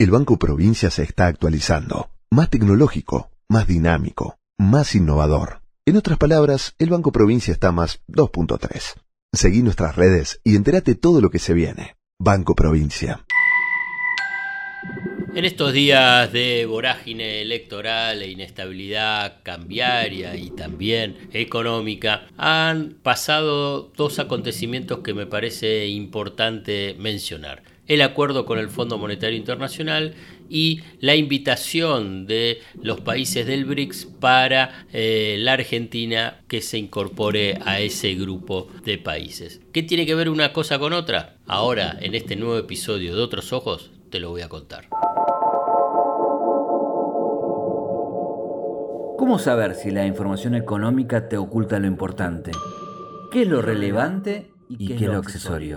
El Banco Provincia se está actualizando, más tecnológico, más dinámico, más innovador. En otras palabras, el Banco Provincia está más 2.3. Seguí nuestras redes y entérate todo lo que se viene. Banco Provincia. En estos días de vorágine electoral e inestabilidad cambiaria y también económica, han pasado dos acontecimientos que me parece importante mencionar. El acuerdo con el Fondo Monetario Internacional y la invitación de los países del BRICS para eh, la Argentina que se incorpore a ese grupo de países. ¿Qué tiene que ver una cosa con otra? Ahora, en este nuevo episodio de Otros Ojos, te lo voy a contar. ¿Cómo saber si la información económica te oculta lo importante? ¿Qué es lo relevante y qué, es lo accesorio?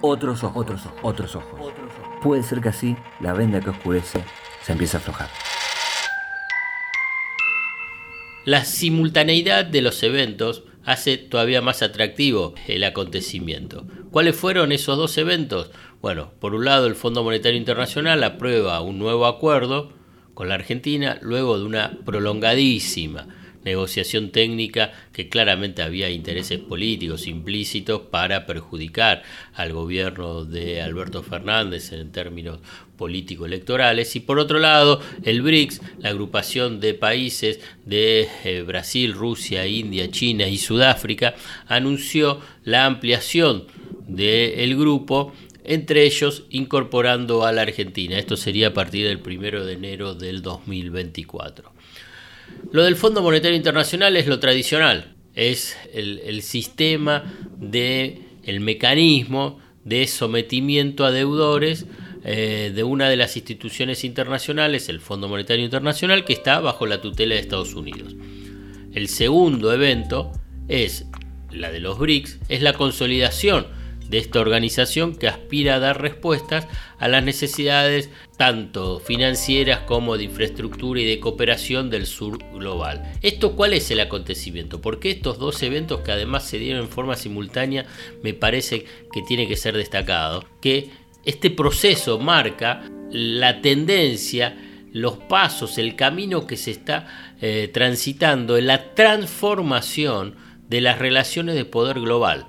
otros ojos, otros ojos, otros ojos. Puede ser que así la venda que oscurece se empiece a aflojar. La simultaneidad de los eventos hace todavía más atractivo el acontecimiento. ¿Cuáles fueron esos dos eventos? Bueno, por un lado el Fondo Monetario Internacional aprueba un nuevo acuerdo con la Argentina luego de una prolongadísima negociación técnica que claramente había intereses políticos implícitos para perjudicar al gobierno de Alberto Fernández en términos político-electorales y por otro lado el BRICS, la agrupación de países de eh, Brasil, Rusia, India, China y Sudáfrica, anunció la ampliación del grupo entre ellos incorporando a la Argentina. Esto sería a partir del 1 de enero del 2024. Lo del Fondo Monetario Internacional es lo tradicional, es el, sistema de el mecanismo de sometimiento a deudores eh, de una de las instituciones internacionales, el Fondo Monetario Internacional, que está bajo la tutela de Estados Unidos. El segundo evento es la de los BRICS, es la consolidación de esta organización que aspira a dar respuestas a las necesidades tanto financieras como de infraestructura y de cooperación del sur global. ¿Esto cuál es el acontecimiento? Porque estos dos eventos que además se dieron en forma simultánea me parece que tiene que ser destacado? Que este proceso marca la tendencia los pasos, el camino que se está eh, transitando en la transformación de las relaciones de poder global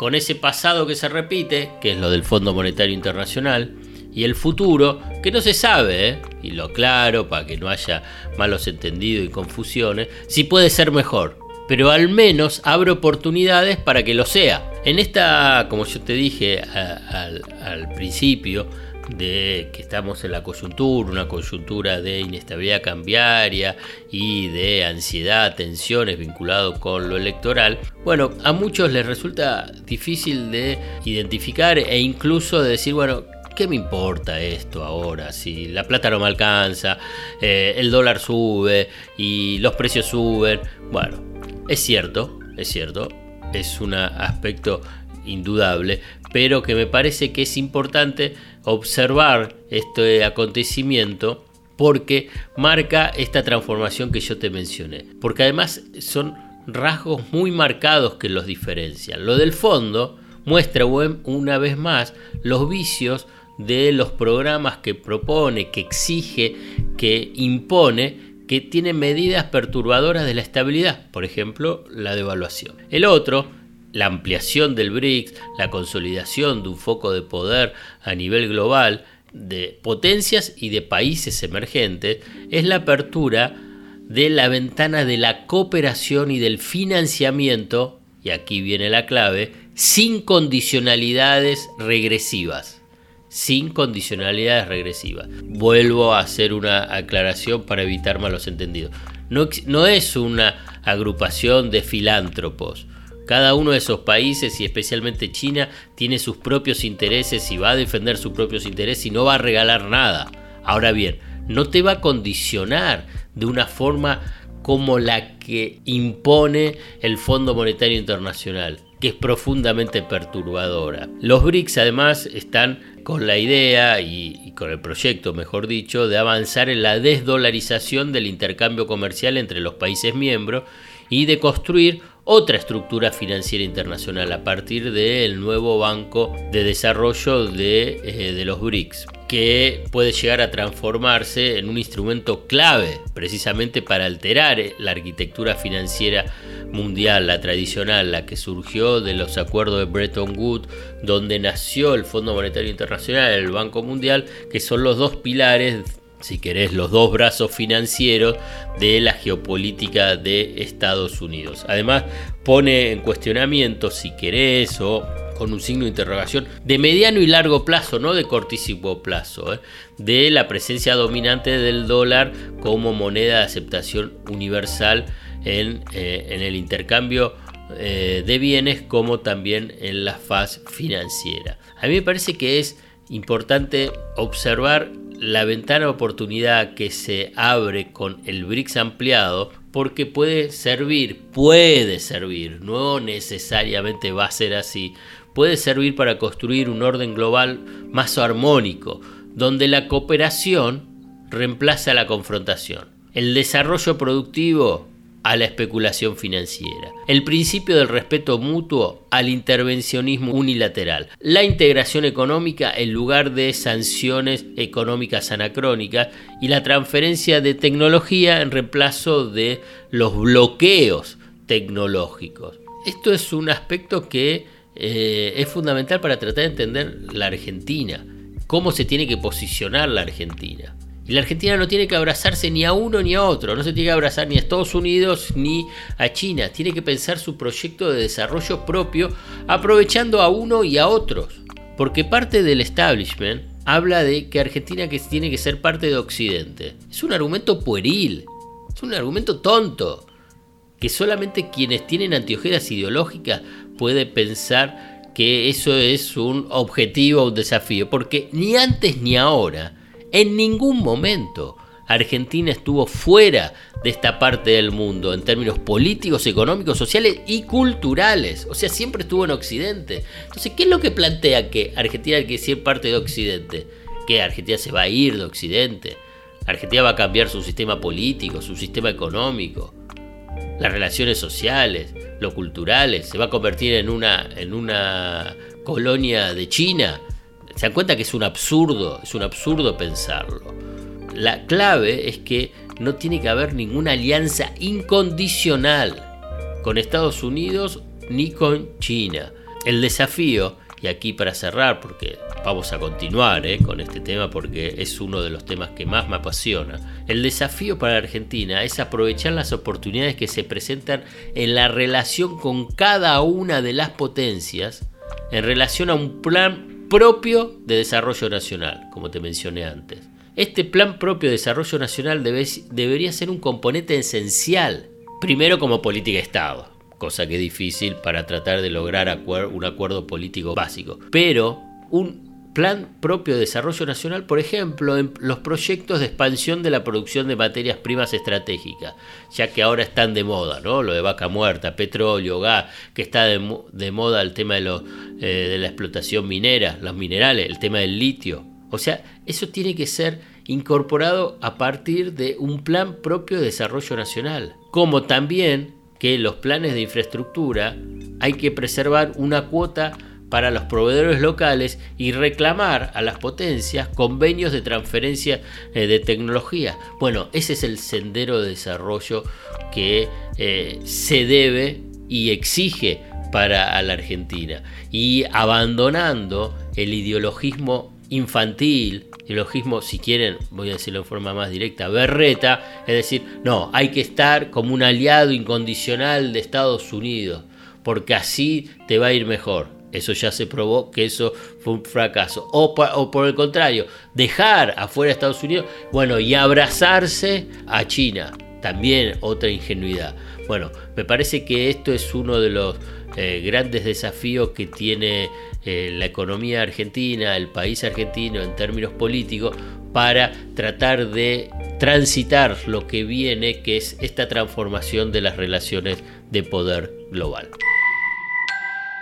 con ese pasado que se repite, que es lo del Fondo Monetario Internacional, y el futuro, que no se sabe, ¿eh? y lo claro para que no haya malos entendidos y confusiones, si puede ser mejor, pero al menos abre oportunidades para que lo sea. En esta, como yo te dije al principio, de que estamos en la coyuntura, una coyuntura de inestabilidad cambiaria y de ansiedad, tensiones vinculados con lo electoral, bueno, a muchos les resulta difícil de identificar e incluso de decir, bueno, ¿qué me importa esto ahora? Si la plata no me alcanza, eh, el dólar sube y los precios suben. Bueno, es cierto, es cierto, es un aspecto indudable, pero que me parece que es importante observar este acontecimiento porque marca esta transformación que yo te mencioné. Porque además son rasgos muy marcados que los diferencian. Lo del fondo muestra una vez más los vicios de los programas que propone, que exige, que impone, que tienen medidas perturbadoras de la estabilidad, por ejemplo, la devaluación. El otro la ampliación del BRICS, la consolidación de un foco de poder a nivel global de potencias y de países emergentes, es la apertura de la ventana de la cooperación y del financiamiento, y aquí viene la clave, sin condicionalidades regresivas. Sin condicionalidades regresivas. Vuelvo a hacer una aclaración para evitar malos entendidos. No, no es una agrupación de filántropos cada uno de esos países y especialmente China tiene sus propios intereses y va a defender sus propios intereses y no va a regalar nada. Ahora bien, no te va a condicionar de una forma como la que impone el Fondo Monetario Internacional, que es profundamente perturbadora. Los BRICS además están con la idea y, con el proyecto, mejor dicho, de avanzar en la desdolarización del intercambio comercial entre los países miembros y de construir otra estructura financiera internacional a partir del nuevo Banco de Desarrollo de, eh, de los BRICS que puede llegar a transformarse en un instrumento clave precisamente para alterar eh, la arquitectura financiera mundial, la tradicional, la que surgió de los acuerdos de Bretton Woods, donde nació el Fondo Monetario Internacional, el Banco Mundial, que son los dos pilares si querés, los dos brazos financieros de la geopolítica de Estados Unidos. Además, pone en cuestionamiento, si querés, o con un signo de interrogación, de mediano y largo plazo, no de cortísimo plazo, ¿eh? de la presencia dominante del dólar como moneda de aceptación universal en, eh, el intercambio eh, de bienes como también en la faz financiera. A mí me parece que es importante observar la ventana de oportunidad que se abre con el BRICS ampliado porque puede servir, puede servir, no necesariamente va a ser así, puede servir para construir un orden global más armónico, donde la cooperación reemplaza la confrontación. El desarrollo productivo a la especulación financiera, el principio del respeto mutuo al intervencionismo unilateral, la integración económica en lugar de sanciones económicas anacrónicas y la transferencia de tecnología en reemplazo de los bloqueos tecnológicos. Esto es un aspecto que eh, es fundamental para tratar de entender la Argentina, cómo se tiene que posicionar la Argentina. La Argentina no tiene que abrazarse ni a uno ni a otro, no se tiene que abrazar ni a Estados Unidos ni a China, tiene que pensar su proyecto de desarrollo propio aprovechando a uno y a otros. Porque parte del establishment habla de que Argentina tiene que ser parte de Occidente. Es un argumento pueril, es un argumento tonto, que solamente quienes tienen antiojeras ideológicas pueden pensar que eso es un objetivo o un desafío, porque ni antes ni ahora en ningún momento Argentina estuvo fuera de esta parte del mundo en términos políticos, económicos, sociales y culturales. O sea, siempre estuvo en Occidente. Entonces, ¿qué es lo que plantea que Argentina quiere ser parte de Occidente? Que Argentina se va a ir de Occidente. Argentina va a cambiar su sistema político, su sistema económico, las relaciones sociales, lo culturales. Se va a convertir en una, en una colonia de China se dan cuenta que es un absurdo, es un absurdo pensarlo. La clave es que no tiene que haber ninguna alianza incondicional con Estados Unidos ni con China. El desafío, y aquí para cerrar, porque vamos a continuar eh, con este tema porque es uno de los temas que más me apasiona, el desafío para Argentina es aprovechar las oportunidades que se presentan en la relación con cada una de las potencias en relación a un plan propio de desarrollo nacional, como te mencioné antes. Este plan propio de desarrollo nacional debería ser un componente esencial, primero como política de Estado, cosa que es difícil para tratar de lograr un acuerdo político básico, pero un plan propio de desarrollo nacional, por ejemplo, en los proyectos de expansión de la producción de materias primas estratégicas, ya que ahora están de moda, ¿no? Lo de vaca muerta, petróleo, gas, que está de, moda el tema de, eh, de la explotación minera, los minerales, el tema del litio. O sea, eso tiene que ser incorporado a partir de un plan propio de desarrollo nacional, como también que los planes de infraestructura hay que preservar una cuota para los proveedores locales y reclamar a las potencias convenios de transferencia eh, de tecnología. Bueno, ese es el sendero de desarrollo que eh, se debe y exige para la Argentina. Y abandonando el ideologismo infantil, ideologismo, si quieren, voy a decirlo en forma más directa, berreta, es decir, no, hay que estar como un aliado incondicional de Estados Unidos, porque así te va a ir mejor. Eso ya se probó que eso fue un fracaso. O, por el contrario, dejar afuera a Estados Unidos, bueno, y abrazarse a China. También otra ingenuidad. Bueno, me parece que esto es uno de los eh, grandes desafíos que tiene eh, la economía argentina, el país argentino en términos políticos, para tratar de transitar lo que viene, que es esta transformación de las relaciones de poder global.